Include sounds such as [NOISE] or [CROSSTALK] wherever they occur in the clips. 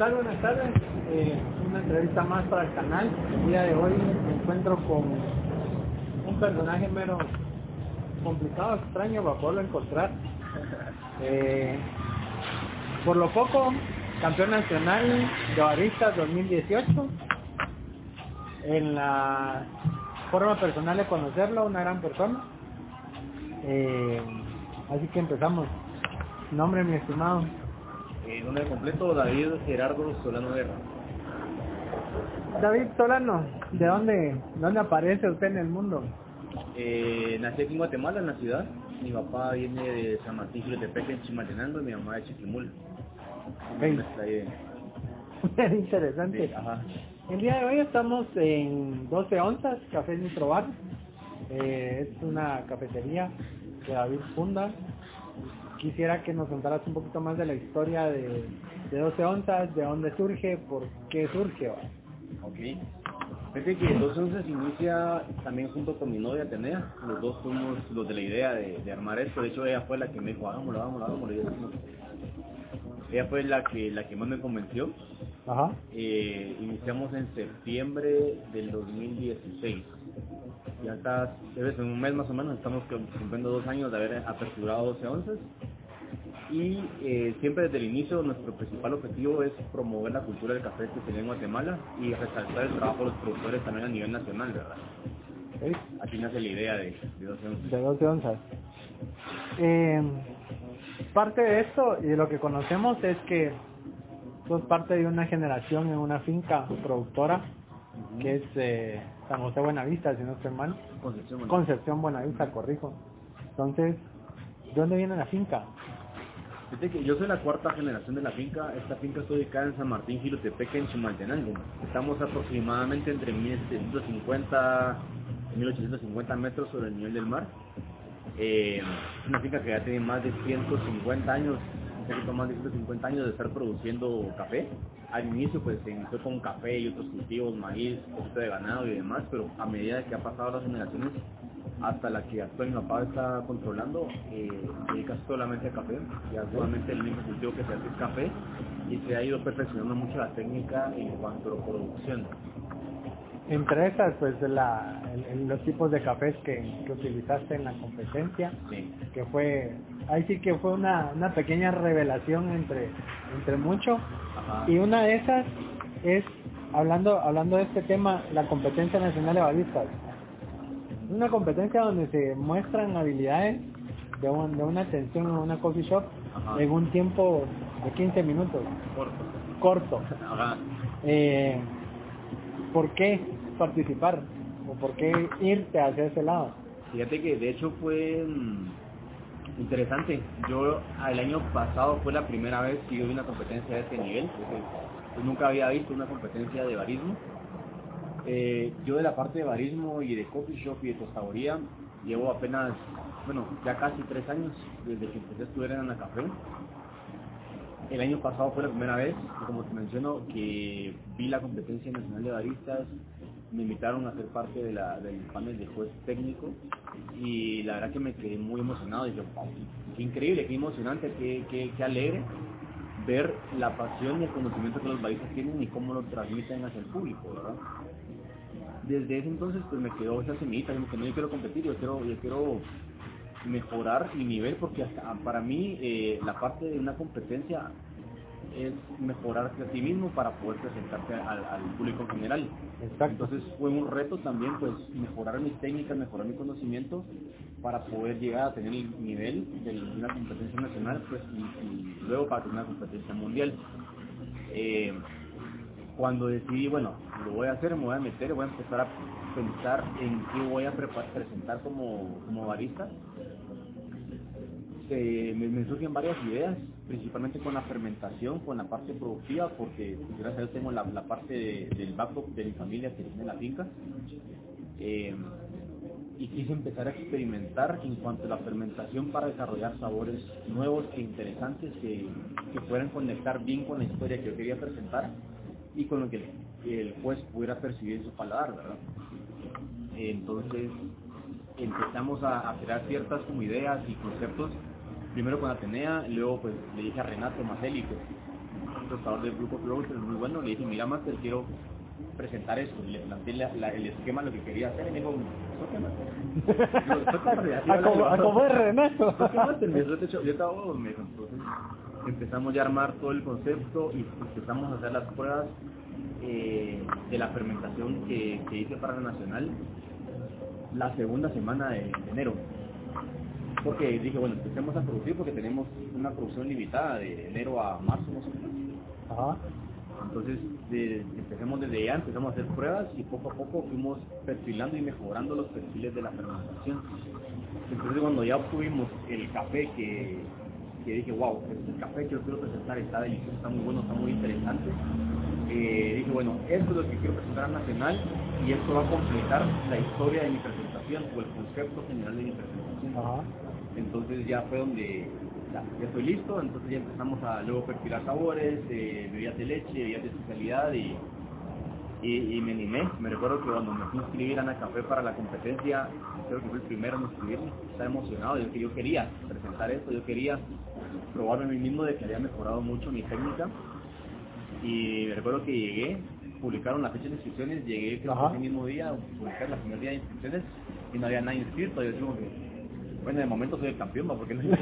Buenas tardes. Eh, una entrevista más para el canal. El día de hoy me encuentro con un personaje mero complicado, extraño para poderlo encontrar. Eh, por lo poco, campeón nacional de baristas 2018. En la forma personal de conocerlo, una gran persona. Eh, así que empezamos. Nombre, mi estimado. Eh, nombre completo, David Gerardo Solano Guerra. David Solano, ¿de dónde, dónde aparece usted en el mundo? Eh, nací aquí en Guatemala, en la ciudad. Mi papá viene de San Martín Jilotepec, en Chimaltenango, y mi mamá de Chiquimul. Muy [LAUGHS] interesante. Sí, ajá. El día de hoy estamos en 12 onzas, Café Nitro Bar. Eh, es una cafetería que David funda. Quisiera que nos contaras un poquito más de la historia de, de 12 onzas, de dónde surge, por qué surge. ¿va? Ok. Fíjate que dos onzas inicia también junto con mi novia Atenea. Los dos fuimos los de la idea de, de armar esto. De hecho, ella fue la que me dijo, hagámoslo, hagámoslo, hagámoslo. Ella fue la que, la que más me convenció. Ajá. Eh, iniciamos en septiembre del 2016. Ya está, debe ser un mes más o menos, estamos cumpliendo dos años de haber aperturado 12 onzas. Y eh, siempre desde el inicio nuestro principal objetivo es promover la cultura del café que se tiene en Guatemala y resaltar el trabajo de los productores también a nivel nacional, ¿verdad? Ok. Aquí nace la idea de, de 12 onzas. de 12 onzas. Eh, parte de esto y de lo que conocemos es que sos parte de una generación en una finca productora que es eh, San José Buenavista, si no estoy mal. Concepción, bueno. Concepción Buenavista, corrijo. Entonces, ¿de dónde viene la finca? Fíjate que yo soy la cuarta generación de la finca. Esta finca está ubicada en San Martín, Gilotepec, en Chimaltenango. Estamos aproximadamente entre 1750 y 1850 metros sobre el nivel del mar. Eh, es una finca que ya tiene más de 150 años, poquito más de 150 años de estar produciendo café. Al inicio pues se inició con café y otros cultivos, maíz, poquito de ganado y demás, pero a medida que ha pasado las generaciones hasta la que actual mi papá está controlando, eh, se dedica solamente a café, ya solamente el único cultivo que se hace es café y se ha ido perfeccionando mucho la técnica en cuanto a producción. Entre esas, pues la, el- el- los tipos de cafés que, que utilizaste en la competencia, Sí. que fue, ahí sí que fue una, una pequeña revelación entre, entre mucho. Ajá. Y una de esas es, hablando, hablando de este tema, la competencia nacional de baristas. Es una competencia donde se muestran habilidades de, un- de una atención en una coffee shop Ajá. en un tiempo de 15 minutos, Corto. corto. Ajá. Eh, ¿Por qué participar? ¿O por qué irte hacia ese lado? Fíjate que de hecho fue interesante. Yo el año pasado fue la primera vez que yo vi una competencia de este nivel. Yo nunca había visto una competencia de barismo. Eh, yo de la parte de barismo y de coffee shop y de tostadoría llevo apenas, bueno, ya casi tres años desde que empecé a estudiar en la café. El año pasado fue la primera vez, como te menciono, que vi la competencia nacional de baristas, me invitaron a ser parte del panel de juez técnico y la verdad que me quedé muy emocionado. Dije, "Wow, qué, increíble, qué emocionante, qué, qué, qué alegre ver la pasión y el conocimiento que los baristas tienen y cómo lo transmiten hacia el público, ¿verdad? Desde ese entonces pues me quedó esa semillita, que no yo quiero competir, yo quiero, yo quiero mejorar mi nivel porque hasta para mí eh, la parte de una competencia es mejorarte a ti mismo para poder presentarte al, al público en general. Exacto. Entonces fue un reto también pues mejorar mis técnicas, mejorar mi conocimiento para poder llegar a tener el nivel de una competencia nacional pues y, y luego para tener una competencia mundial. Eh, cuando decidí, bueno, lo voy a hacer, me voy a meter, voy a empezar a pensar en qué voy a presentar como, como barista, eh, me, me surgen varias ideas. Principalmente con la fermentación, con la parte productiva, porque gracias a Dios tengo la, parte de- del backup de mi familia que tiene la finca. Eh, y quise empezar a experimentar en cuanto a la fermentación para desarrollar sabores nuevos e interesantes que, que puedan conectar bien con la historia que yo quería presentar y con lo que el, el juez pudiera percibir en su paladar, ¿verdad? Entonces empezamos a, a crear ciertas como ideas y conceptos, primero con Atenea, luego pues le dije a Renato Maselli, que es un tostador del grupo Roaster, muy bueno, le dije, mira Master, quiero presentar esto, le planteé la- la- el esquema, lo que quería hacer, y me dijo, A es Renato. "Yo te echo- yo te hago", me dijo, entonces empezamos ya a armar todo el concepto y empezamos a hacer las pruebas eh, de la fermentación que, que hice para la Nacional la segunda semana de, de enero. Porque dije, bueno, empecemos a producir porque tenemos una producción limitada de enero a marzo, más o menos. Ajá. Entonces, de- empecemos desde ya, empezamos a hacer pruebas y poco a poco fuimos perfilando y mejorando los perfiles de la fermentación. Entonces, cuando ya obtuvimos el café que, que dije, wow, este es el café que yo quiero presentar, está delicioso, está muy bueno, está muy interesante, eh, dije, bueno, esto es lo que quiero presentar a Nacional y esto va a completar la historia de mi presentación o el concepto general de mi presentación. Ajá. Entonces ya fue donde ya, ya estoy listo, entonces ya empezamos a luego perfilar sabores, eh, bebidas de leche, bebidas de especialidad y, y, y me animé. Me recuerdo que cuando me fui a inscribir a Ana Café para la competencia, creo que fue el primero en inscribirme, estaba emocionado, yo, yo quería presentar esto, yo quería probarme a mí mismo de que había mejorado mucho mi técnica. Y me recuerdo que llegué, publicaron la fecha de inscripciones, llegué creo que ese mismo día, publicaron el primer día de inscripciones y no había nadie inscrito, yo digo que bueno, de momento soy el campeón, ¿va? porque no [LAUGHS]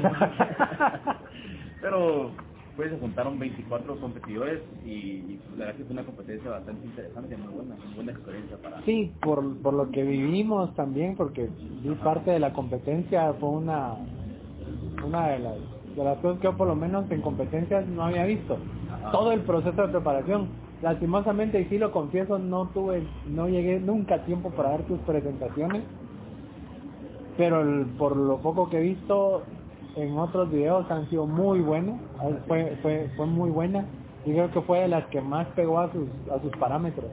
Pero pues se juntaron 24 competidores y, y la verdad que fue una competencia bastante interesante, muy buena, muy buena experiencia para Sí, por, por lo que vivimos también, porque vi parte de la competencia, fue una, una de las, de las cosas que yo por lo menos en competencias no había visto. Ajá. Todo el proceso de preparación. Lastimosamente, y sí lo confieso, no tuve, no llegué nunca a tiempo para dar tus presentaciones, pero el- por lo poco que he visto en otros videos han sido muy buenas, fue, fue, fue muy buena y creo que fue de las que más pegó a sus, a sus parámetros,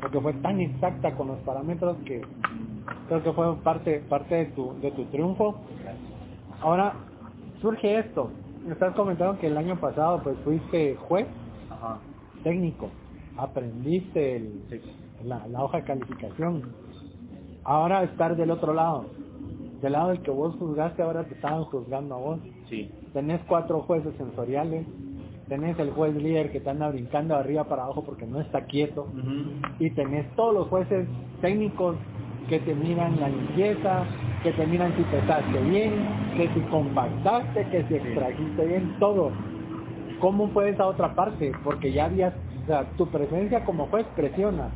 porque fue tan exacta con los parámetros que creo que fue parte, parte de tu, de tu triunfo. Ahora, surge esto, estás comentando que el año pasado pues fuiste juez Ajá. técnico, aprendiste el, Sí. la, la hoja de calificación. Ahora estar del otro lado, del lado del que vos juzgaste, ahora te estaban juzgando a vos. Sí. Tenés cuatro jueces sensoriales, tenés el juez líder que te anda brincando de arriba para abajo porque no está quieto, y tenés todos los jueces técnicos que te miran la limpieza, que te miran si pesaste bien, que si compactaste, que si extrajiste bien, todo. ¿Cómo fue esa otra parte? Porque ya habías, o sea, tu presencia como juez presiona.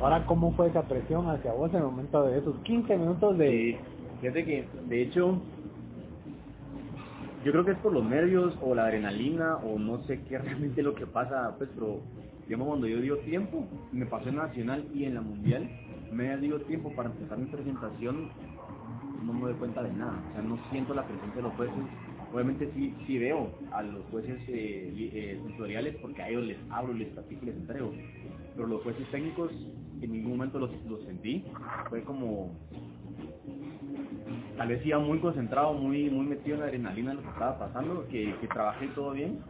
Ahora, ¿cómo fue esa presión hacia vos en el momento de esos 15 minutos de... Sí. Fíjate que, de hecho, yo creo que es por los nervios o la adrenalina o no sé qué [LAUGHS] realmente lo que pasa, pues, pero digamos cuando yo dio tiempo, me pasó en Nacional y en la Mundial, me dio tiempo para empezar mi presentación, no me doy cuenta de nada, o sea, no siento la presencia de los jueces. Obviamente sí, sí veo a los jueces eh, li- eh, sensoriales porque a ellos les hablo, les platico y les entrego. Pero los jueces técnicos en ningún momento los, los sentí. Fue como, tal vez iba muy concentrado, muy muy metido en la adrenalina de lo que estaba pasando, que, que trabajé todo bien,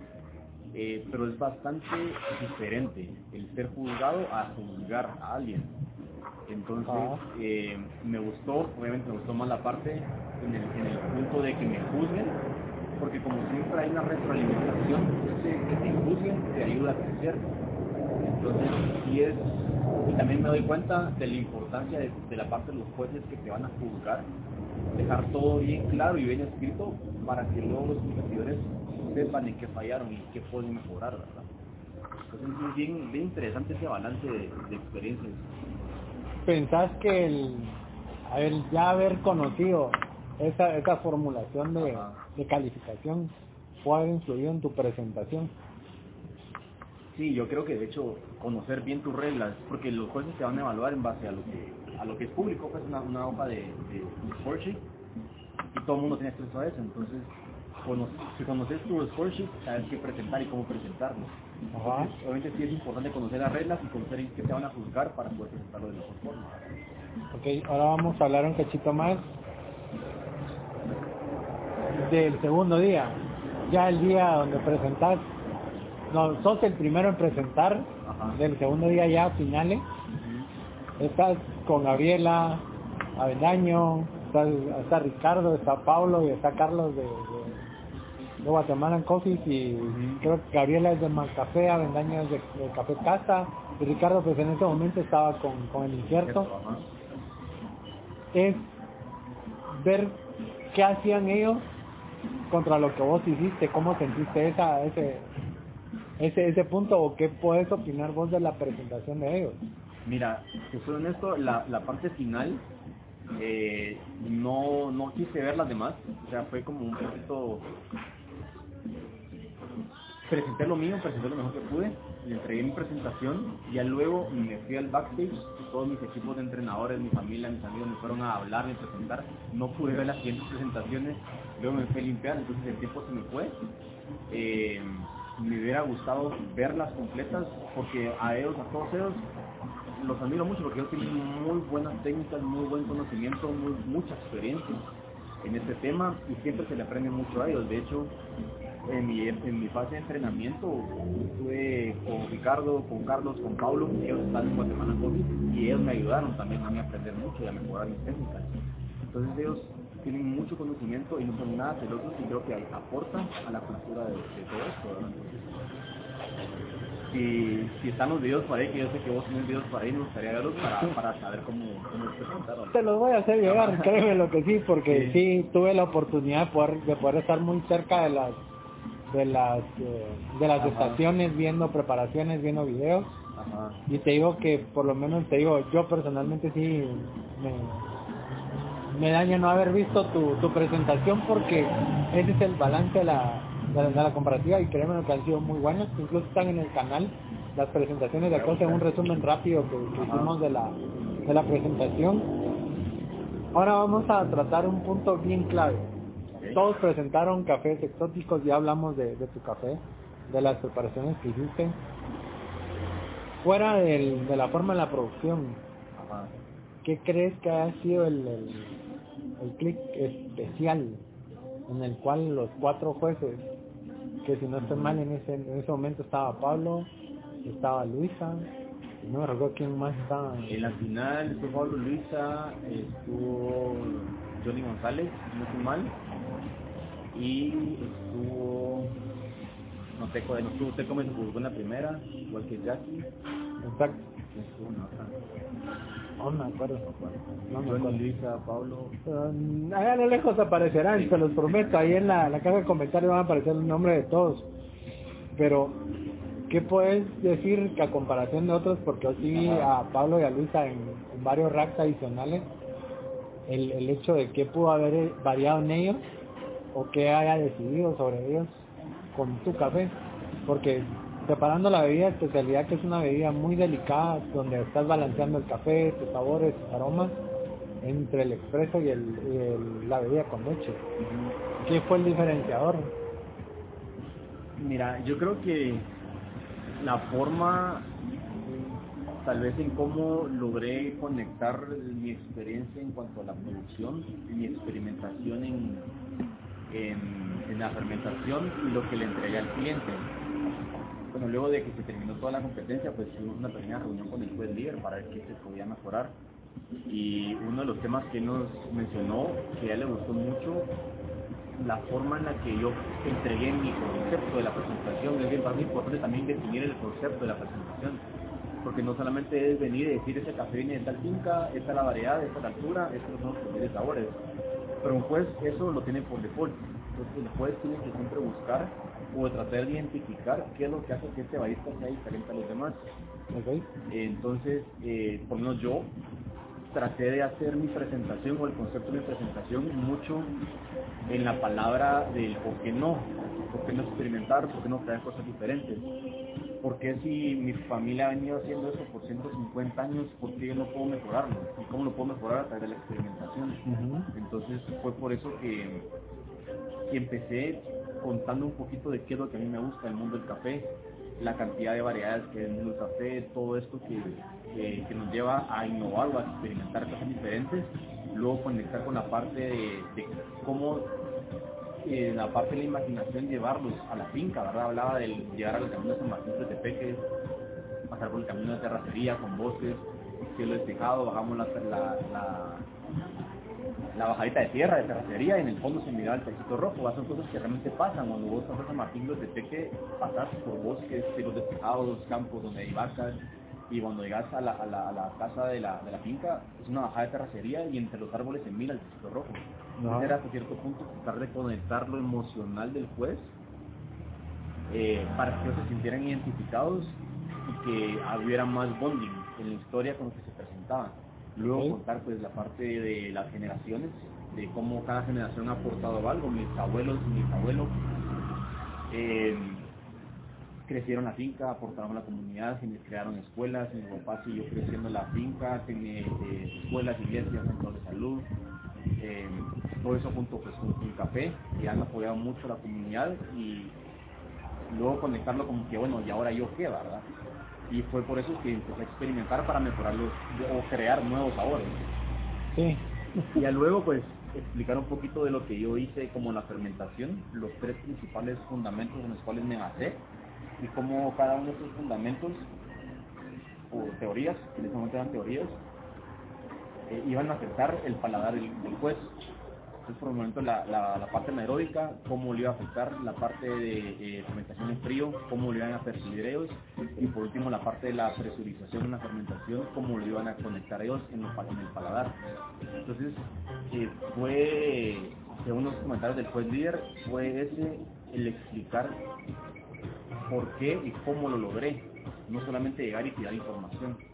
eh, pero es bastante diferente el ser juzgado a juzgar a alguien. Entonces, Ah. eh, me gustó, obviamente me gustó más la parte en el, en el punto de que me juzguen, porque como siempre hay una retroalimentación, ese que te juzguen te ayuda a crecer. Entonces, sí es, y también me doy cuenta de la importancia de, de la parte de los jueces que te van a juzgar, dejar todo bien claro y bien escrito para que luego los competidores sepan en qué fallaron y qué pueden mejorar, ¿verdad? Entonces, es bien, bien interesante ese balance de, de experiencias. ¿Pensás que el, a ver, ya haber conocido esa, esa formulación de, de calificación puede haber influido en tu presentación? Sí, yo creo que de hecho conocer bien tus reglas, porque los jueces te van a evaluar en base a lo que a lo que es público, pues una, una hoja de, de, y todo el mundo tiene acceso a eso, entonces si conoces tu score sheet, sabes qué presentar y cómo presentarlo. Ajá. Entonces, obviamente sí es importante conocer las reglas y conocer en qué te van a juzgar para poder presentarlo de mejor forma. Ok, ahora vamos a hablar un cachito más del segundo día. Ya el día donde presentas, no, sos el primero en presentar, Ajá. del segundo día ya finales. Estás con Gabriela Avendaño, está, está Ricardo, está Pablo y está Carlos de, de, de Guatemala Coffee y creo que Gabriela es de Malcafé, Avendaño es de, de Café Casa y Ricardo pues en ese momento estaba con, con el incierto. Es ver qué hacían ellos contra lo que vos hiciste, cómo sentiste esa, ese, ese, ese punto o qué puedes opinar vos de la presentación de ellos. Mira, si soy honesto, la, la parte final eh, no, no quise ver las demás, o sea, fue como un poquito... Presenté lo mío, presenté lo mejor que pude, le entregué mi presentación, ya luego me fui al backstage, todos mis equipos de entrenadores, mi familia, mis amigos me fueron a hablar, y presentar, no pude ver las siguientes presentaciones, luego me fui a limpiar, entonces el tiempo se me fue. Eh, me hubiera gustado verlas completas, porque a ellos, a todos ellos, los admiro mucho porque ellos tienen muy buenas técnicas, muy buen conocimiento, muy, mucha experiencia en este tema y siempre se le aprende mucho a ellos. De hecho, en mi, fase de entrenamiento estuve con Ricardo, con Carlos, con Pablo, ellos están en Guatemala COVID y ellos me ayudaron también a mí a aprender mucho y a mejorar mis técnicas. Entonces ellos tienen mucho conocimiento y no son nada celosos y creo que aportan a la cultura de, de todo. Si, si están los videos por ahí, que yo sé que vos tenés videos por ahí, me gustaría verlos para, para saber cómo, cómo se presentaron. Te los voy a hacer llegar, créeme lo que sí, porque sí. tuve la oportunidad de poder, de poder estar muy cerca de las de las eh, de las Ajá. estaciones viendo preparaciones, viendo videos Ajá. y te digo que por lo menos te digo, yo personalmente sí me, me daña no haber visto tu, tu presentación porque ese es el balance de la, de la, de la comparativa y créeme que han sido muy buenas, incluso están en el canal las presentaciones de acá, un resumen rápido que, hicimos de la, de la presentación. Ahora vamos a tratar un punto bien clave. Todos presentaron cafés exóticos, ya hablamos de, de tu café, de las preparaciones que hiciste. Fuera del- de la forma de la producción. ¿qué crees que ha sido el, el, el clic especial en el cual los cuatro jueces, que si no estoy mal en ese, en ese momento estaba Pablo, estaba Luisa, no me recuerdo quién más estaba. En la final estuvo Pablo Luisa, estuvo Johnny González, no estoy mal, y estuvo, no sé cuál, estuvo usted como en la primera, igual que Jackie, Exacto, estuvo otra, no me acuerdo. No me acuerdo. Luisa, Pablo, Um, allá a lo lejos aparecerán, se los prometo, ahí en la, la caja de comentarios van a aparecer el nombre de todos. Pero, ¿qué puedes decir que a comparación de otros? Porque yo sí vi a Pablo y a Luisa en, en varios racks adicionales, el, el hecho de qué pudo haber variado en ellos o qué haya decidido sobre ellos con tu café. Porque preparando la bebida de especialidad, que es una bebida muy delicada, donde estás balanceando el café, sus sabores, sus aromas, entre el expreso y, la bebida con leche. ¿Qué fue el diferenciador? Mira, yo creo que la forma, tal vez en cómo logré conectar mi experiencia en cuanto a la producción, mi experimentación en, en, en la fermentación y lo que le entregué al cliente. Bueno, luego de que se terminó toda la competencia, pues tuvimos una pequeña reunión con el juez líder para ver qué se podía mejorar. Y uno de los temas que nos mencionó, que a él le gustó mucho, la forma en la que yo entregué mi concepto de la presentación. Es bien, para mí importante también definir el concepto de la presentación. Porque no solamente es venir y decir ese café viene de tal finca, esta es la variedad, esta es la altura, estos son los de sabores. Pero un juez eso lo tiene por default. Entonces el juez tiene que siempre buscar o tratar de identificar qué es lo que hace que este barista sea diferente a los demás. Entonces, eh, por lo menos yo traté de hacer mi presentación o el concepto de mi presentación mucho en la palabra del por qué no, por qué no experimentar, por qué no crear cosas diferentes. Porque si mi familia ha venido haciendo eso por 150 años, ¿por qué yo no puedo mejorarlo? ¿Y cómo lo puedo mejorar a través de la experimentación? Entonces fue por eso que y empecé contando un poquito de qué es lo que a mí me gusta del mundo del café, la cantidad de variedades que hay en el del café, todo esto que, que, nos lleva a innovar o a experimentar cosas diferentes, luego conectar con la parte de, cómo eh, la parte de la imaginación llevarlos a la finca, ¿verdad? Hablaba de llegar al camino de San Martín de Tepeques, pasar por el camino de terracería con bosques, cielo despejado, bajamos la, la, la bajadita de tierra de terracería y en el fondo se mira el pechito rojo, son cosas que realmente pasan cuando vos pasas a Martín de Tepeque, pasas por bosques, cielos despejados, campos donde hay vacas, y cuando llegas a la, a la, a la casa de la, de la, finca, es una bajada de terracería y entre los árboles se mira el pechito rojo. Entonces era hasta cierto punto tratar de conectar lo emocional del juez eh, para que ellos se sintieran identificados y que hubiera más bonding en la historia con lo que se presentaban. Luego contar pues la parte de las generaciones, de cómo cada generación ha aportado algo, mis abuelos y mis abuelos eh, crecieron la finca, aportaron a la comunidad, se crearon escuelas, mi papá siguió creciendo la finca, tiene eh, escuelas, iglesias, centros de salud, eh, todo eso junto pues, con un café, que han apoyado mucho a la comunidad y luego conectarlo como que bueno, y ahora yo qué, ¿verdad? Y fue por eso que empecé a experimentar para mejorarlos o crear nuevos sabores. Sí. Y ya luego pues explicar un poquito de lo que yo hice como la fermentación, los tres principales fundamentos en los cuales me basé y cómo cada uno de esos fundamentos o teorías, que en ese momento eran teorías, eh, iban a afectar el paladar del, del juez. Entonces, por el momento, la, la, parte anaeróbica, cómo le iba a afectar la parte de eh, fermentación en frío, cómo le iban a percibir ellos, y por último, la parte de la presurización en la fermentación, cómo lo iban a conectar ellos en, los, en el paladar. Entonces, eh, fue, según los comentarios del juez líder, fue ese el explicar por qué y cómo lo logré, no solamente llegar y tirar información.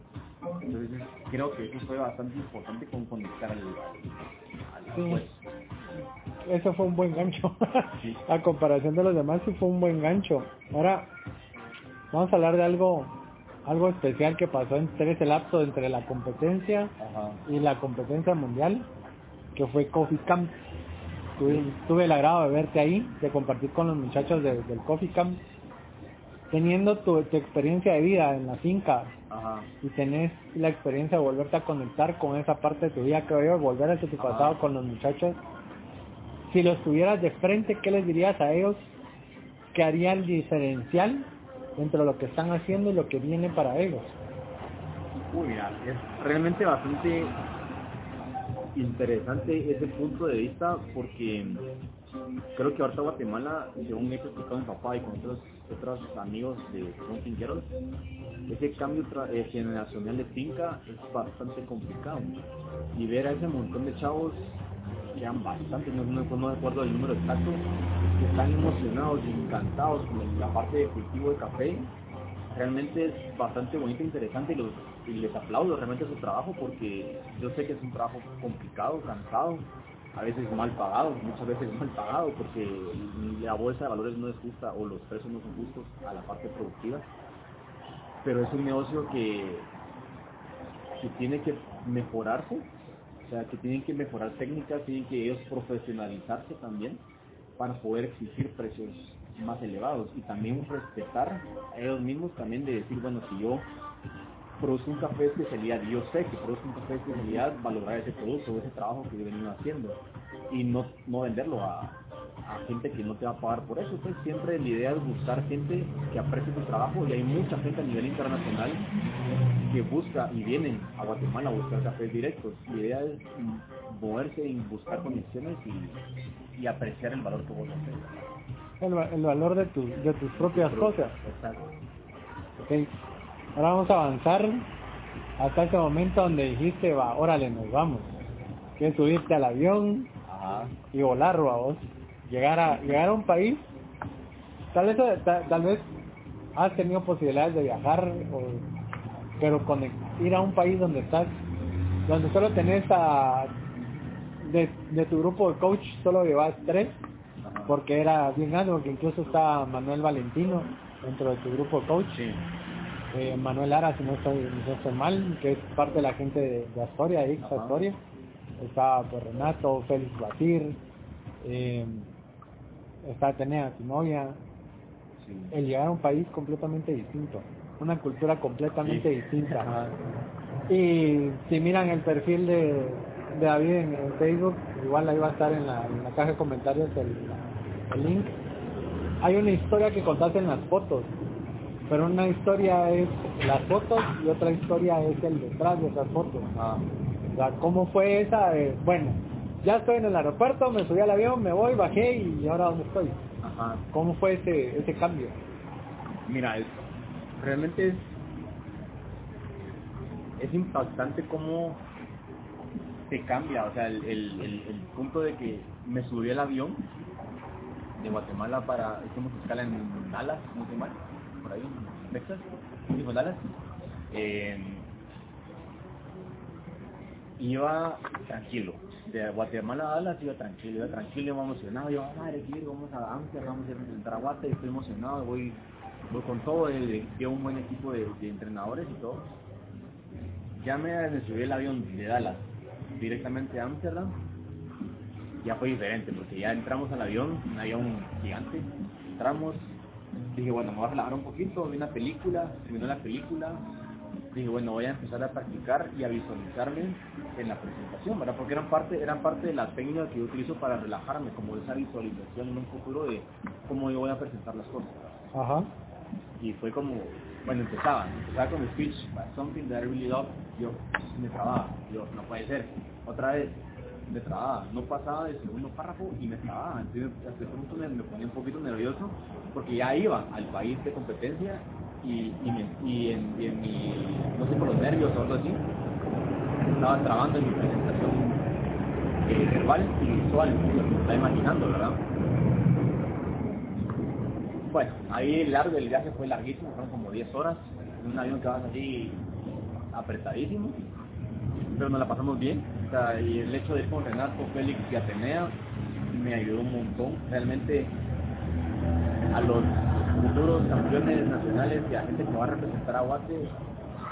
Entonces creo que eso fue bastante importante con conectar al, al sí. juez. Eso fue un buen gancho. Sí. [LAUGHS] a comparación de los demás sí fue un buen gancho. Ahora vamos a hablar de algo algo especial que pasó entre ese lapso entre la competencia Ajá. y la competencia mundial, que fue Coffee Camp. Tuve, tuve, el agrado de verte ahí, de compartir con los muchachos de, del Coffee Camp teniendo tu, tu, experiencia de vida en la finca Ajá. y tenés la experiencia de volverte a conectar con esa parte de tu vida, creo yo, volver a tu pasado con los muchachos, si los tuvieras de frente, ¿qué les dirías a ellos que harían diferencial entre lo que están haciendo y lo que viene para ellos? Uy, mira, es realmente bastante interesante ese punto de vista porque creo que ahorita Guatemala, según he explicado mi papá y con otros, otros amigos de son finqueros, ese cambio eh, generacional de finca es bastante complicado. Y ver a ese montón de chavos, que eran bastantes, no, no, no recuerdo el número exacto, están emocionados y encantados con la parte de cultivo de café, realmente es bastante bonito e interesante y, los, y les aplaudo realmente su trabajo porque yo sé que es un trabajo complicado, cansado, a veces mal pagado, muchas veces mal pagado porque la bolsa de valores no es justa o los precios no son justos a la parte productiva. Pero es un negocio que, que tiene que mejorarse, o sea, que tienen que mejorar técnicas, tienen que ellos profesionalizarse también para poder exigir precios más elevados y también respetar a ellos mismos también de decir, bueno, si yo produzco un café de especialidad, yo sé que produzco un café de especialidad, valorar ese producto, ese trabajo que yo he venido haciendo y no, no venderlo a, a gente que no te va a pagar por eso. Pues siempre la idea es buscar gente que aprecie tu trabajo y hay mucha gente a nivel internacional que busca y vienen a Guatemala a buscar cafés directos. La idea es moverse y buscar conexiones y, y apreciar el valor que vos haces. El, el valor de, tu, de tus propias cosas. Exacto. Okay. Ahora vamos a avanzar hasta ese momento donde dijiste, va, órale, nos vamos. Que subirte al avión Ajá. y volar, a vos. Llegar a, llegar a un país, tal vez, tal, tal vez has tenido posibilidades de viajar, o, pero con ir a un país donde estás, donde solo tenés a, de, de tu grupo de coach, solo llevas tres, Ajá. porque era bien grande, porque incluso está Manuel Valentino dentro de tu grupo de coach. Sí. Eh, Manuel Lara, si no estoy, no estoy mal, que es parte de la gente de, de Astoria, de Astoria. Está pues, Renato, Félix Batir, eh, está Atenea, tu novia, Sí. el llegar a un país completamente distinto, una cultura completamente Sí. distinta. Y si miran el perfil de, de David en, en Facebook, igual ahí va a estar en la, en la caja de comentarios el, el link. Hay una historia que contaste en las fotos, pero una historia es las fotos y otra historia es el detrás de esas fotos. Ajá. O sea, ¿cómo fue esa? de, bueno, ya estoy en el aeropuerto, me subí al avión, me voy, bajé y ahora dónde estoy. Ajá. ¿Cómo fue ese, ese cambio? Mira, es, realmente es, es impactante cómo te cambia, o sea, el, el, el, el punto de que me subí al avión de Guatemala para, hicimos escala en Dallas, no sé mal, por ahí, Texas, hicimos Dallas. Eh, iba tranquilo, de Guatemala a Dallas iba tranquilo, iba tranquilo, iba emocionado, yo, madre, quiero, vamos a Amsterdam, vamos a ir a Guate, estoy emocionado, voy, voy con todo, eh, llevo un buen equipo de, de entrenadores y todo. Ya me subí el avión de Dallas directamente a Amsterdam, ya fue diferente, porque ya entramos al avión, un avión gigante, entramos, dije, bueno, me voy a relajar un poquito, vi una película, terminó la película, dije, bueno, voy a empezar a practicar y a visualizarme en la presentación, ¿verdad? Porque eran parte, eran parte de la técnica que yo utilizo para relajarme, como esa visualización en un futuro de cómo yo voy a presentar las cosas. Ajá. Y fue como, bueno, empezaba, empezaba con el speech, something that I really love, yo me trababa, yo, no puede ser, otra vez, me trababa, no pasaba del segundo párrafo y me trababa, entonces hasta ese punto me, ponía un poquito nervioso porque ya iba al país de competencia y, y, en, mi, no sé por los nervios o algo así, estaba trabando en mi presentación eh, verbal y visual, lo estaba imaginando, ¿verdad? Bueno, ahí el largo del viaje fue larguísimo, fueron como 10 horas, en un avión que vas así apretadísimo, pero nos la pasamos bien. Y el hecho de ir con Renato, Félix y Atenea me ayudó un montón. Realmente a los futuros campeones nacionales y a gente que va a representar a Guate,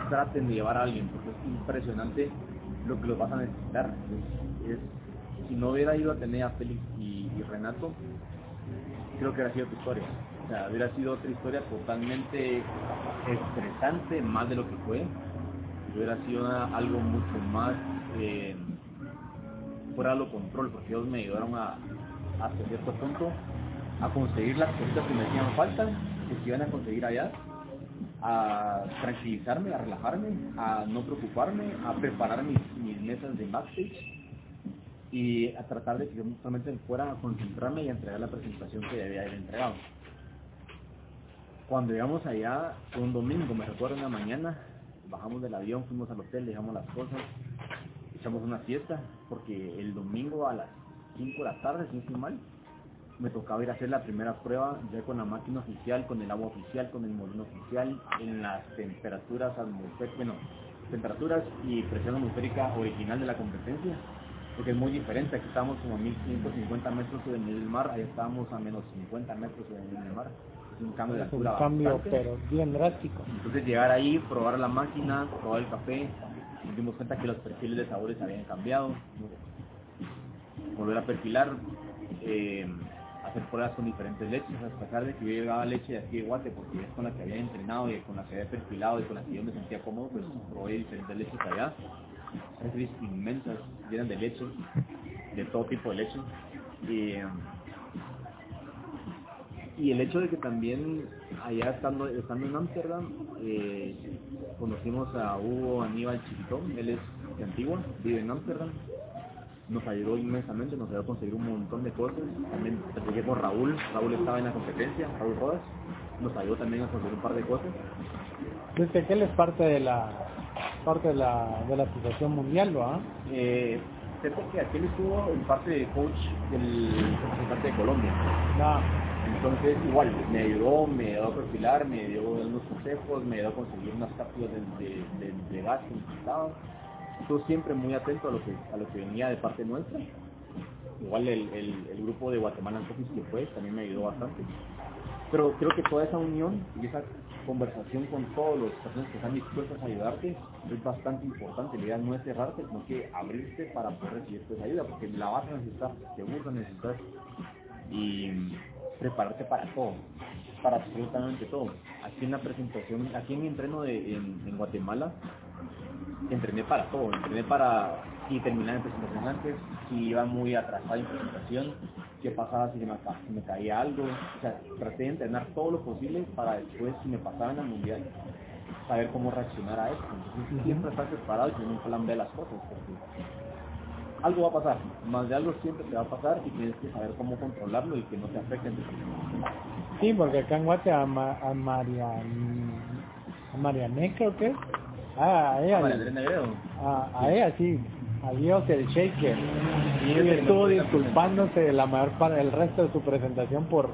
traten de llevar a alguien, porque es impresionante lo que los vas a necesitar. Es- es- si no hubiera ido a Atenea, Félix y, Renato, creo que hubiera sido otra historia. O sea, hubiera sido otra historia totalmente estresante, más de lo que fue. Hubiera sido algo mucho más eh, fuera lo control, porque ellos me ayudaron a, hasta cierto punto a conseguir las cosas que me hacían falta, que se iban a conseguir allá, a tranquilizarme, a relajarme, a no preocuparme, a preparar mis, mis mesas de backstage y a tratar de que yo solamente fuera a concentrarme y a entregar la presentación que debía haber entregado. Cuando llegamos allá, fue un domingo, me recuerdo en la mañana, bajamos del avión, fuimos al hotel, dejamos las cosas, echamos una siesta, porque el domingo a las 5 de la tarde, si no estoy mal, me tocaba ir a hacer la primera prueba ya con la máquina oficial, con el agua oficial, con el molino oficial, en las temperaturas atmosféricas, bueno, temperaturas y presión atmosférica original de la competencia, porque es muy diferente, aquí estábamos como a 1550 metros sobre el nivel del mar, allá estábamos a menos 50 metros sobre el nivel del mar, es un cambio de Es un altura cambio, bastante. pero bien drástico. Entonces llegar ahí, probar la máquina, probar el café, nos dimos cuenta que los perfiles de sabores habían cambiado, volver a perfilar, eh, hacer pruebas con diferentes leches, a pesar de que yo llevaba leche de aquí de Guate, porque es con la que había entrenado y con la que había perfilado y con la que yo me sentía cómodo, pues probé diferentes leches allá, refris inmensas, llenas de leche, de todo tipo de leche. Eh, y el hecho de que también allá estando, estando en Ámsterdam eh, conocimos a Hugo Aníbal Chiquitón, él es de Antigua, vive en Ámsterdam, nos ayudó inmensamente, nos ayudó a conseguir un montón de cosas, también platiqué con Raúl, Raúl estaba en la competencia, Raúl Rodas, nos ayudó también a conseguir un par de cosas. Desde que él es parte de la parte de la, de la asociación mundial, ¿va? Eh, que aquel estuvo en parte de coach del representante de Colombia. Ya. Entonces, igual, me ayudó, me ayudó a perfilar, me dio unos consejos, me ayudó a conseguir unas cápsulas de, de, de, gas que necesitaba. Estuvo siempre muy atento a lo que, a lo que venía de parte nuestra. Igual el, el, grupo de Guatemala Office que fue también me ayudó bastante. Pero creo que toda esa unión y esa conversación con todas las personas que están dispuestas a ayudarte es bastante importante. La idea no es cerrarte, sino que abrirte para poder recibir esa ayuda, porque la vas a necesitar, seguro la necesitas. Y prepararte para todo, para absolutamente todo. Aquí en la presentación, aquí en mi entreno de, en, Guatemala, entrené para todo, entrené para y terminar en presentación antes, si iba muy atrasada en presentación, qué pasaba si me, caía algo, o sea, traté de entrenar todo lo posible para después, si me pasaba en el mundial, saber cómo reaccionar a eso. Entonces, siempre estar preparado y tener un plan B las cosas, algo va a pasar, más de algo siempre te va a pasar y tienes que saber cómo controlarlo y que no te afecte Sí, porque acá en Guate a, Ma, a María a Mariané creo que ah, a ella. A, a ella sí. A Dios el Shaker. Y él estuvo disculpándose la mayor para el resto de su presentación por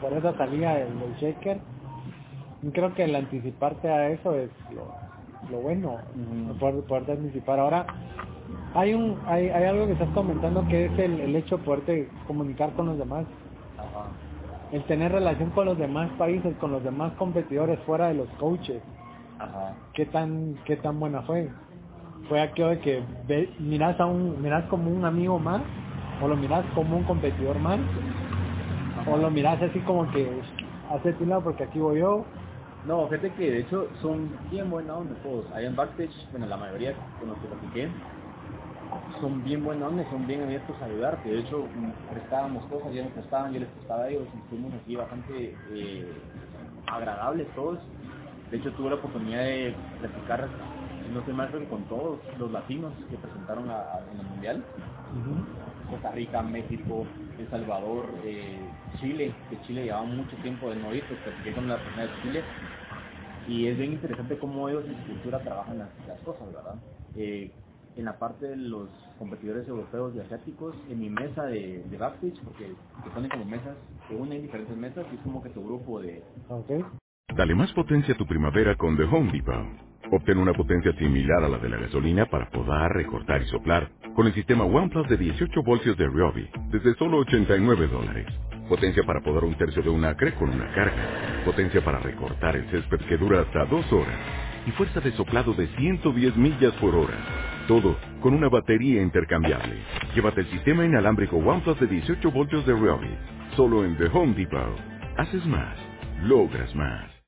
por esa salida del, Shaker. Y creo que el anticiparte a eso es lo, lo bueno poder, poder anticipar. Ahora hay un hay, hay algo que estás comentando que es el, el hecho de poderte comunicar con los demás el tener relación con los demás países, con los demás competidores fuera de los coaches. Ajá. ¿Qué tan qué tan buena fue? Fue aquello de que ve, miras a un miras como un amigo más o lo miras como un competidor más o lo miras así como que hace tu lado porque aquí voy yo. No, fíjate que de hecho son bien buenos todos. Hay en backstage, bueno, la mayoría con los que platiqué, son bien buenos son bien abiertos a ayudarte. De hecho, prestábamos cosas, ya nos prestaban, yo les prestaba a ellos, y fuimos aquí bastante eh, agradables todos. De hecho, tuve la oportunidad de platicar, no sé más, con todos los latinos que presentaron en el Mundial. Costa Rica, México, El Salvador, eh, Chile, que Chile llevaba mucho tiempo de no ir, pues platiqué con la persona de Chile. Y es bien interesante cómo ellos en su cultura trabajan las, cosas, ¿verdad? Eh, en la parte de los competidores europeos y asiáticos, en mi mesa de, de backstage, porque te ponen como mesas, te unen diferentes mesas y es como que tu grupo de... Okay. Dale más potencia a tu primavera con The Home Depot. Obtén una potencia similar a la de la gasolina para podar, recortar y soplar con el sistema OnePlus de 18 voltios de Ryobi desde solo 89 dólares. Potencia para podar un tercio de un acre con una carga. Potencia para recortar el césped que dura hasta dos horas. Y fuerza de soplado de 110 millas por hora. Todo con una batería intercambiable. Llévate el sistema inalámbrico OnePlus de 18 voltios de Ryobi. Solo en The Home Depot. Haces más. Logras más.